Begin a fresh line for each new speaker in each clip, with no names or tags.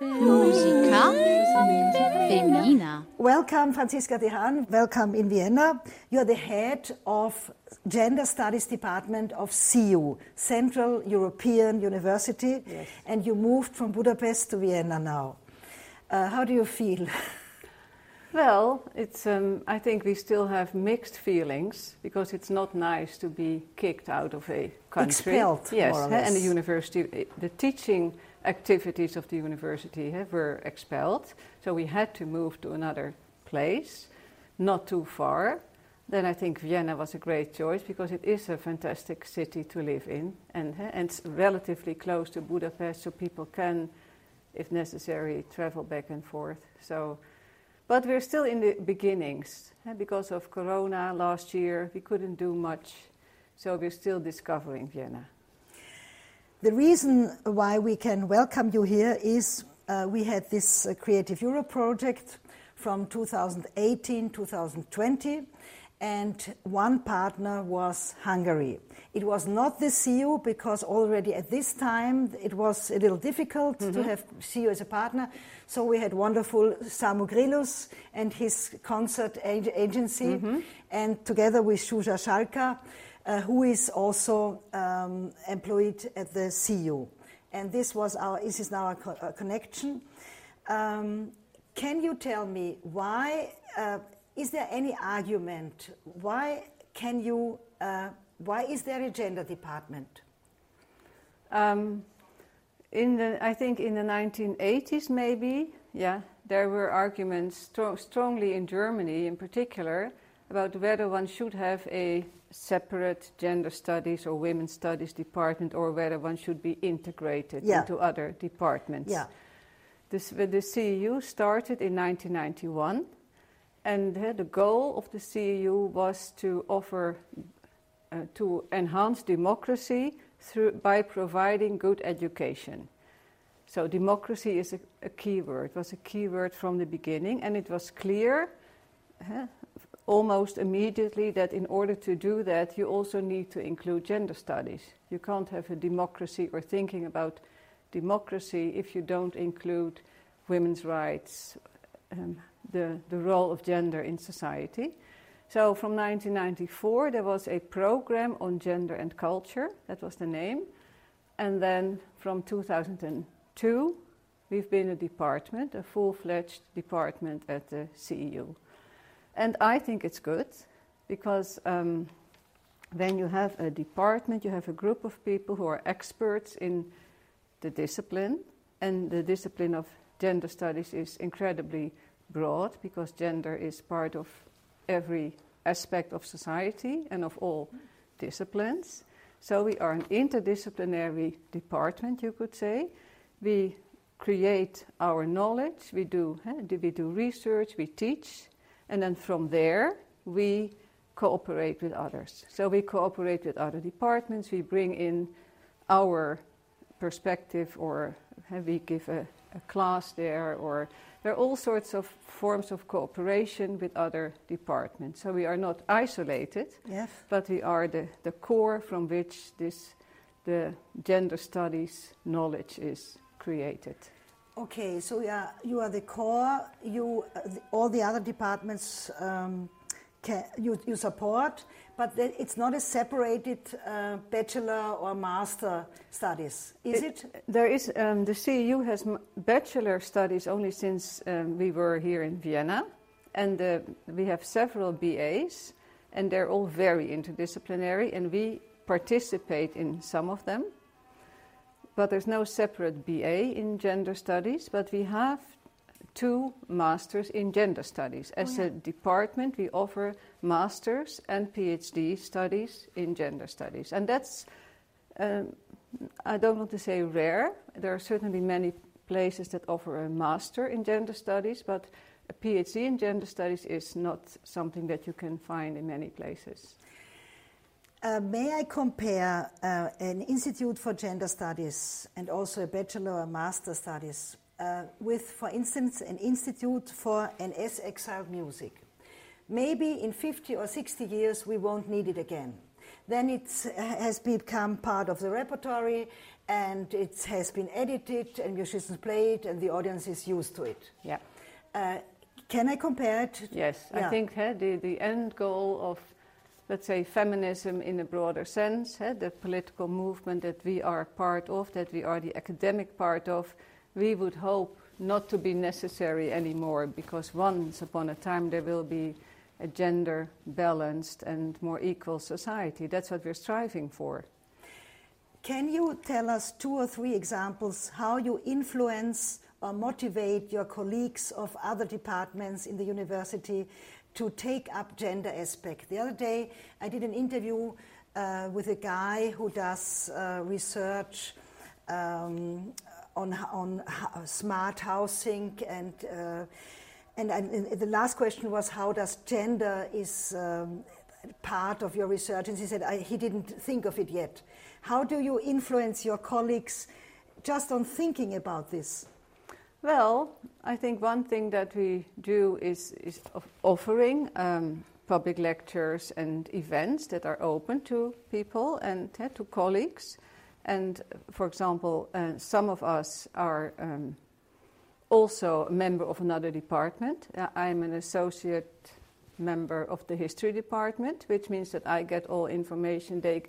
Musica femminina.
Welcome, Francisca de Haan. Welcome in Vienna. You're the head of Gender Studies Department of CEU, Central European University,
Yes.
and you moved from Budapest to Vienna now. Uh, how do you feel?
Well, it's. Um, I think we still have mixed feelings because it's not nice to be kicked out of a country.
Expelled,
yes,
more or
eh, and the university, eh, the teaching activities of the university eh, were expelled, so we had to move to another place, not too far. Then I think Vienna was a great choice because it is a fantastic city to live in, and eh, and it's relatively close to Budapest, so people can, if necessary, travel back and forth. So. But we're still in the beginnings. eh, Because of Corona last year, we couldn't do much. So we're still discovering Vienna.
The reason why we can welcome you here is uh, we had this uh, Creative Europe project from 2018 2020, and one partner was Hungary. It was not the CEU because already at this time it was a little difficult to have CEU as a partner. So we had wonderful Samu Grilus and his concert ag- agency, and together with Shuja Shalka, uh, who is also um, employed at the CEU. And this was our, this is now a, co- connection. Um, can you tell me why? Uh, is there any argument? Why can you? Uh, why is there a gender department?
Um, in the, I think in the 1980s, maybe, yeah, there were arguments stro- strongly in Germany, in particular, about whether one should have a separate gender studies or women's studies department, or whether one should be integrated
Yeah.
into other departments.
Yeah.
This, the CEU started in 1991, and uh, the goal of the CEU was to offer, uh, to enhance democracy through, by providing good education. So democracy is a, a key word, was a key word from the beginning, and it was clear uh, almost immediately that in order to do that, you also need to include gender studies. You can't have a democracy or thinking about democracy if you don't include women's rights, um, the, the role of gender in society. So from 1994, there was a program on gender and culture, that was the name. And then from 2002, we've been a department, a full fledged department at the CEU. And I think it's good because um, when you have a department, you have a group of people who are experts in the discipline, and the discipline of gender studies is incredibly broad because gender is part of every aspect of society and of all disciplines. So we are an interdisciplinary department, you could say. We create our knowledge, we do, eh, we do research, we teach, and then from there we cooperate with others. So we cooperate with other departments, we bring in our perspective, or eh, we give a, a class there, or there are all sorts of forms of cooperation with other departments. So we are not isolated,
Yes.
but we are the, the core from which this the gender studies knowledge is created.
Okay, so you are, you are the core. You uh, the, all the other departments um, can, you, you support, but it's not a separated uh, bachelor or master studies, is it?
There is um, the CEU has m- bachelor studies only since um, we were here in Vienna, and uh, we have several BAs, and they're all very interdisciplinary, and we participate in some of them. But there's no separate BA in gender studies, but we have two masters in gender studies. As a department, we offer masters and PhD studies in gender studies, and that's um, I don't want to say rare. There are certainly many places that offer a master in gender studies, but a PhD in gender studies is not something that you can find in many places.
Uh, may I compare uh, an Institute for Gender Studies and also a Bachelor or Master Studies uh, with, for instance, an Institute for NS Exiled Music? Maybe in 50 or 60 years we won't need it again. Then it has become part of the repertory and it has been edited, and musicians play it, and the audience is used to it.
Yeah.
Uh, can I compare it?
Yes,
Yeah.
I think the, the end goal of, let's say, feminism in a broader sense, eh, the political movement that we are part of, that we are the academic part of, we would hope not to be necessary anymore because once upon a time there will be a gender balanced and more equal society. That's what we're striving for.
Can you tell us two or three examples how you influence or motivate your colleagues of other departments in the university to take up gender aspect? The other day I did an interview uh, with a guy who does uh, research um, on, on smart housing and uh, and, and the last question was how does gender is um, part of your research? And he said I, he didn't think of it yet. How do you influence your colleagues just on thinking about this
Well, I think one thing that we do is, is offering um, public lectures and events that are open to people and eh, to colleagues. And for example, uh, some of us are um, also a member of another department. Uh, I'm an associate member of the history department, which means that I get all information. They,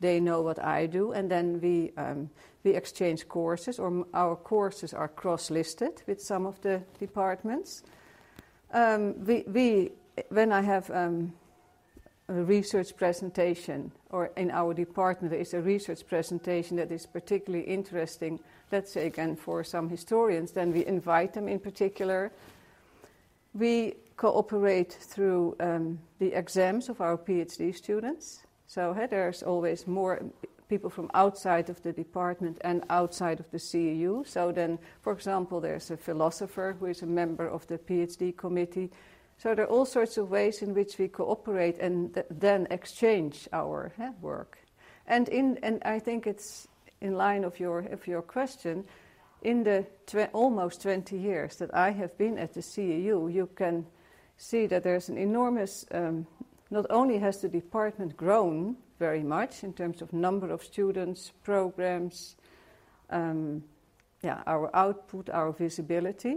they know what I do, and then we, um, we exchange courses, or our courses are cross listed with some of the departments. Um, we, we, when I have um, a research presentation, or in our department there is a research presentation that is particularly interesting, let's say again for some historians, then we invite them in particular. We cooperate through um, the exams of our PhD students. So eh, there's always more people from outside of the department and outside of the CEU. So then, for example, there's a philosopher who is a member of the PhD committee. So there are all sorts of ways in which we cooperate and th- then exchange our eh, work. And in and I think it's in line of your of your question. In the tw- almost 20 years that I have been at the CEU, you can see that there's an enormous. Um, not only has the department grown very much in terms of number of students, programs, um, yeah, our output, our visibility,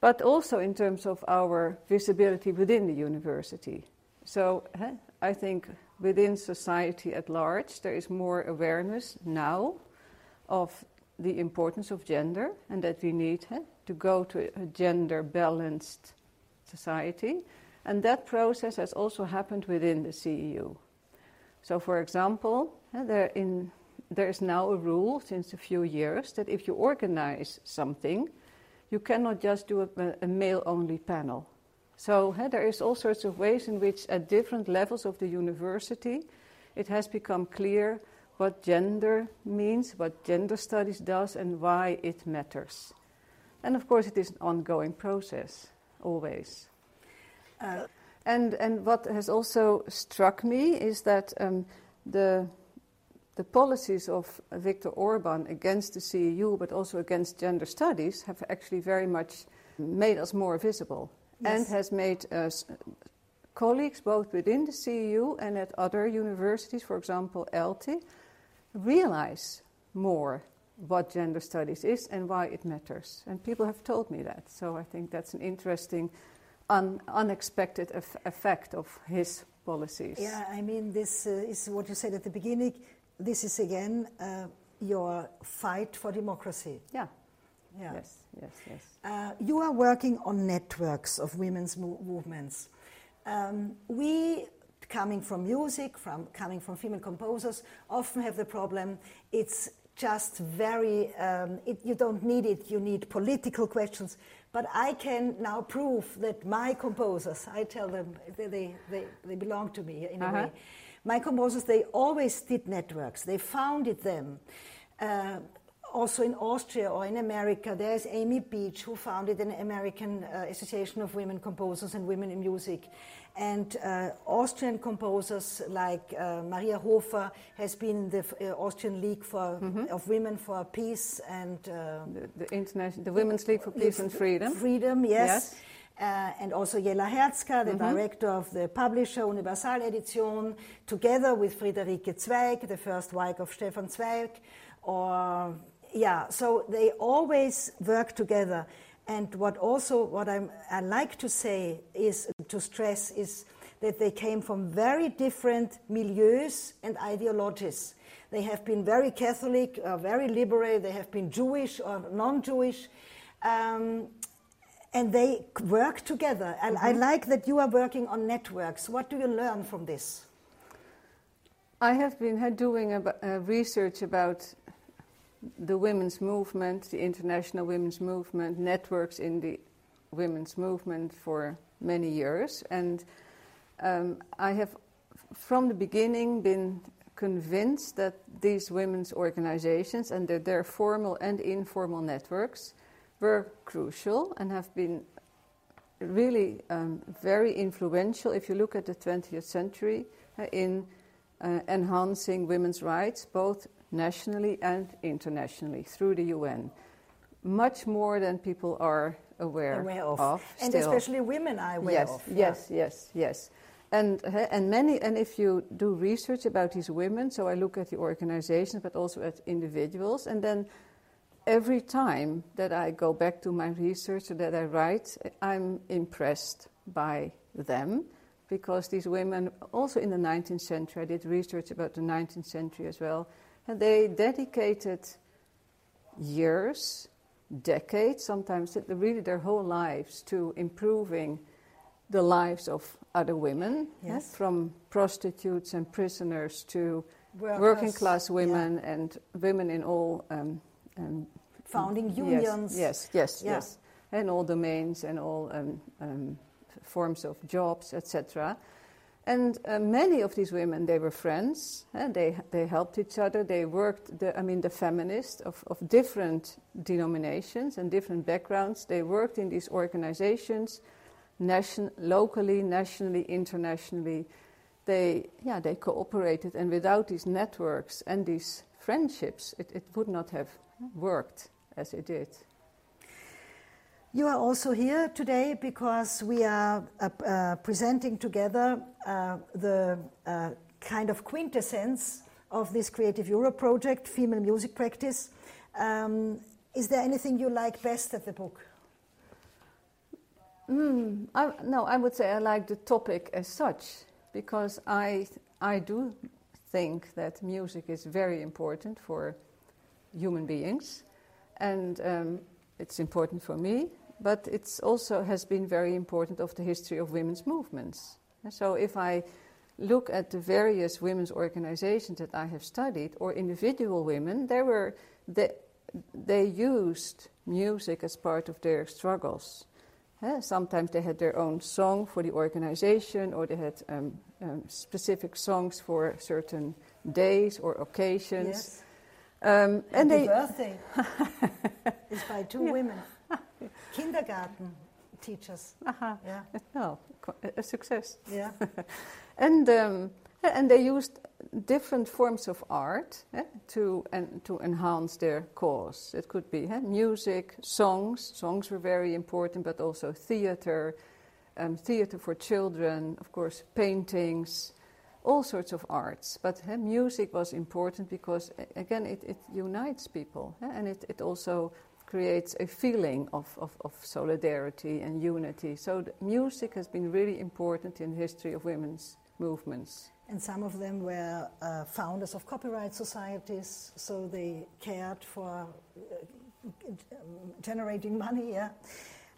but also in terms of our visibility within the university. So eh, I think within society at large, there is more awareness now of the importance of gender and that we need eh, to go to a gender balanced society. And that process has also happened within the CEU. So, for example, eh, there, in, there is now a rule since a few years that if you organize something, you cannot just do a, a male only panel. So, eh, there is all sorts of ways in which, at different levels of the university, it has become clear what gender means, what gender studies does, and why it matters. And of course, it is an ongoing process, always.
Uh,
And, and what has also struck me is that um, the, the policies of Viktor Orban against the CEU, but also against gender studies, have actually very much made us more visible and has made us colleagues both within the CEU and at other universities, for example, ELTE, realize more what gender studies is and why it matters. And people have told me that. So I think that's an interesting, un- unexpected eff- effect of his policies.
yeah i mean this uh, is what you said at the beginning this is again uh, your fight for democracy
Yeah.
yeah
Yes, yes, yes.
Uh, you are working on networks of women's mo- movements. Um, we, coming from music, from coming from female composers, often have the problem. It's just very. Um, it, you don't need it. You need political questions. But I can now prove that my composers. I tell them they they, they, they belong to me in a
Uh-huh.
way. My composers, they always did networks. They founded them. Uh, also in Austria or in America, there is Amy Beach, who founded an American uh, Association of Women Composers and Women in Music. And uh, Austrian composers like uh, Maria Hofer has been in the uh, Austrian League for, of Women for Peace and uh,
The, the, international, the Women's League for Peace and Freedom.
Freedom, yes.
Yes.
Uh, and also Yella Hertzka, the director of the publisher Universal Edition, together with Friderike Zweig, the first wife of Stefan Zweig, or yeah. So they always work together. And what also what I'm, I like to say is to stress is that they came from very different milieus and ideologies. They have been very Catholic, or very liberal. They have been Jewish or non-Jewish. Um, and they work together. And mm-hmm. I like that you are working on networks. What do you learn from this?
I have been doing a, a research about the women's movement, the international women's movement, networks in the women's movement for many years. And um, I have, from the beginning, been convinced that these women's organizations and their, their formal and informal networks were crucial and have been really um, very influential if you look at the 20th century uh, in uh, enhancing women's rights, both nationally and internationally through the UN. Much more than people are aware,
aware of.
of
and especially women are aware
yes,
of.
Yes, yeah. yes, yes. And, uh, and many, and if you do research about these women, so I look at the organizations, but also at individuals, and then every time that I go back to my research or that I write, I'm impressed by them because these women, also in the 19th century, I did research about the 19th century as well, and they dedicated years, decades, sometimes really their whole lives to improving the lives of other women,
yes.
from prostitutes and prisoners to Workers, working class women yeah. and women in all um, um,
founding unions.
Yes, yes, yes, yeah. yes, and all domains and all um, um forms of jobs, etc. And uh, many of these women, they were friends, and they, they helped each other. They worked, the, I mean, the feminists of, of different denominations and different backgrounds, they worked in these organizations, nation, locally, nationally, internationally. They, yeah, they cooperated, and without these networks and these friendships, it, it would not have worked as it did.
You are also here today because we are uh, uh, presenting together uh, the uh, kind of quintessence of this Creative Europe project, Female Music Practice. Um, is there anything you like best at the book?
Mm, I, no, I would say I like the topic as such because I, I do think that music is very important for human beings and um, it's important for me but it also has been very important of the history of women's movements. So if I look at the various women's organizations that I have studied, or individual women, there were they, they used music as part of their struggles. sometimes they had their own song for the organization, or they had um, um, specific songs for certain days or occasions.
Yes.
Um,
and they birthday is by two yeah. women. kindergarten teachers.
Aha. Yeah. No, a success.
Yeah.
and um, and they used different forms of art eh, to and to enhance their cause. It could be eh, music, songs. Songs were very important, but also theater, um, theater for children, of course, paintings, all sorts of arts. But eh, music was important because, again, it, it unites people, and it, it also creates a feeling of, of, of solidarity and unity. So music has been really important in the history of women's movements.
And some of them were uh, founders of copyright societies, so they cared for uh, generating money. Yeah.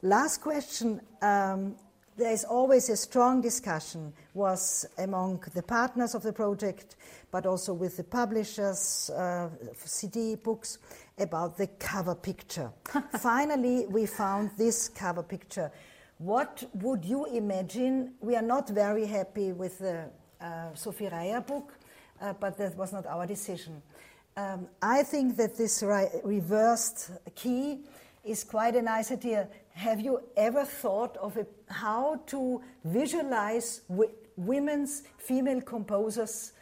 Last question. Um, there is always a strong discussion was among the partners of the project but also with the publishers uh, cd books about the cover picture. Finally we found this cover picture. What would you imagine? We are not very happy with the uh, sophie Reyer book uh, but that was not our decision. Um, i think that this reversed key is quite a nice idea. Have you ever thought of it, how to visualize women's female composers'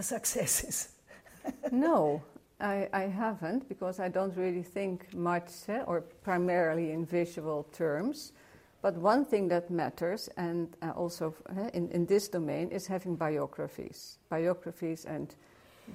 successes?
no, I, I, haven't because I don't really think much eh, or primarily in visual terms. But one thing that matters, and uh, also eh, in, in this domain, is having biographies. Biographies and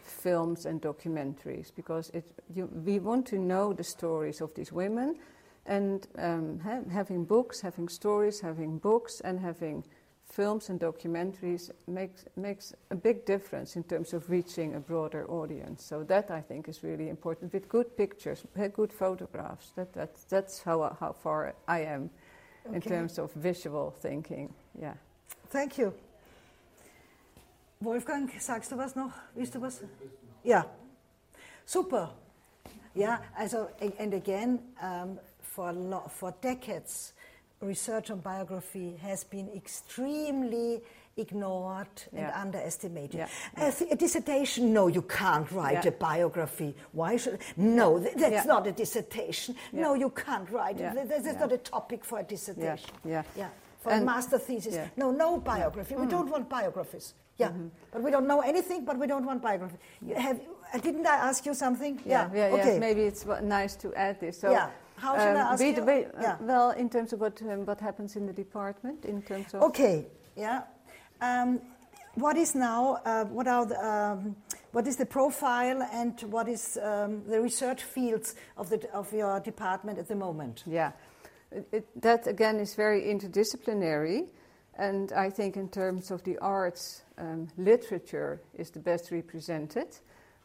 films and documentaries because it, you, we want to know the stories of these women and um, ha- having books, having stories, having books, and having films and documentaries makes, makes a big difference in terms of reaching a broader audience. So that I think is really important with good pictures, good photographs. That, that, that's how, how far I am in terms of visual thinking. Yeah.
Thank you. Wolfgang, sagst du was noch? Willst du was? Ja. Super. Ja, also, and again, um, for, lo- for decades, research on biography has been extremely ignored
Yeah.
and underestimated.
Yeah.
A, th- a dissertation, no, you can't write
Yeah.
a biography. Why should? No, th- that's
Yeah.
not a dissertation. No, you can't write
Yeah.
it. Th- This is
Yeah.
not a topic for a dissertation.
yeah.
Yeah. For a master thesis.
yeah.
No, no biography. We mm. don't want biographies. Mm-hmm. Yeah. But we don't know anything, but we don't want biography. You have, uh, didn't I ask you something?
Yeah, yeah,
okay.
yes, maybe it's nice to add this. So,
Yeah. How should I
um,
ask
we-
you?
we- uh,
Yeah.
Well, in terms of what um, what happens in the department, in terms of
Okay. Yeah. Um, what is now? Uh, what are the, um, what is the profile and what is um, the research fields of the of your department at the moment?
Yeah, it, it, that again is very interdisciplinary, and I think in terms of the arts, um, literature is the best represented.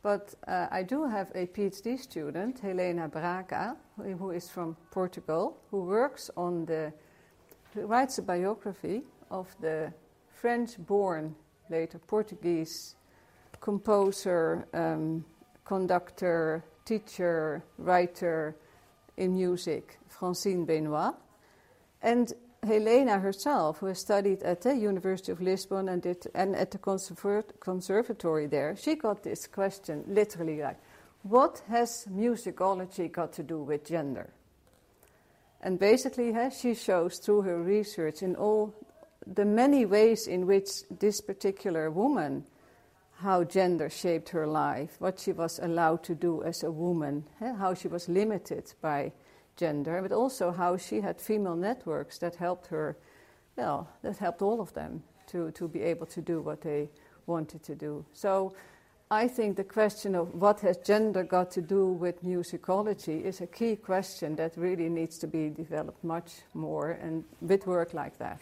But uh, I do have a PhD student, Helena Braga, who, is from Portugal, who works on the, who writes a biography of the French-born, later Portuguese composer, um, conductor, teacher, writer in music, Francine Benoit. And Helena herself, who has studied at the University of Lisbon and, did, and at the conservat- conservatory there, she got this question literally like, what has musicology got to do with gender? And basically, she shows through her research in all the many ways in which this particular woman, how gender shaped her life, what she was allowed to do as a woman, how she was limited by gender, but also how she had female networks that helped her, well, that helped all of them to, to be able to do what they wanted to do. So I think the question of what has gender got to do with musicology is a key question that really needs to be developed much more and with work like that.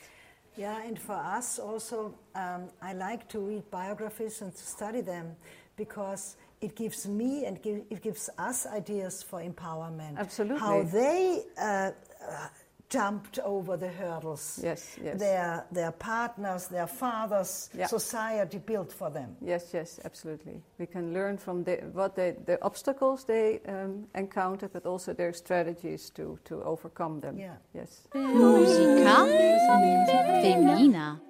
Yeah, and for us also, um, I like to read biographies and to study them because it gives me and give, it gives us ideas for empowerment.
Absolutely.
How they uh, uh, jumped over the hurdles.
Yes, yes.
Their, their partners, their fathers,
Yeah.
society built for them.
Yes, yes, absolutely. We can learn from the, what they, the obstacles they um, encountered, but also their strategies to, to overcome them.
Yeah.
Yes.
Musica femminina.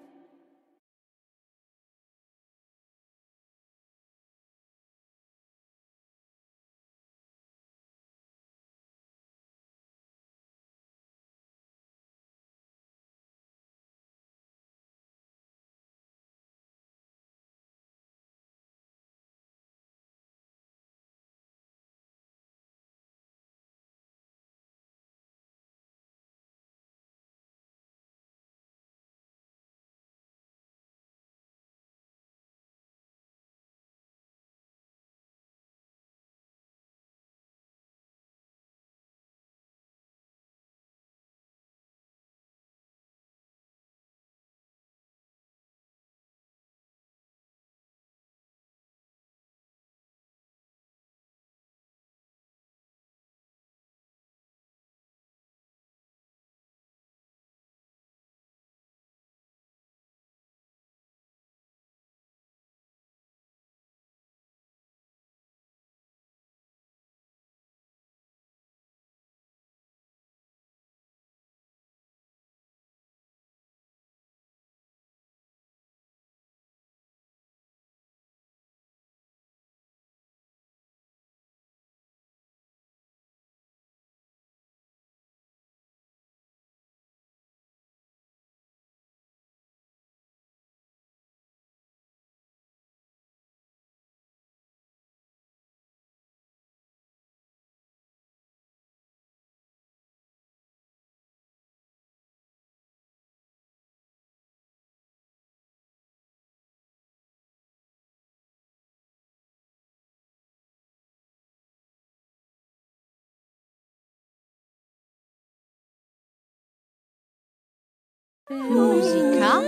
Musica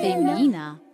Femina.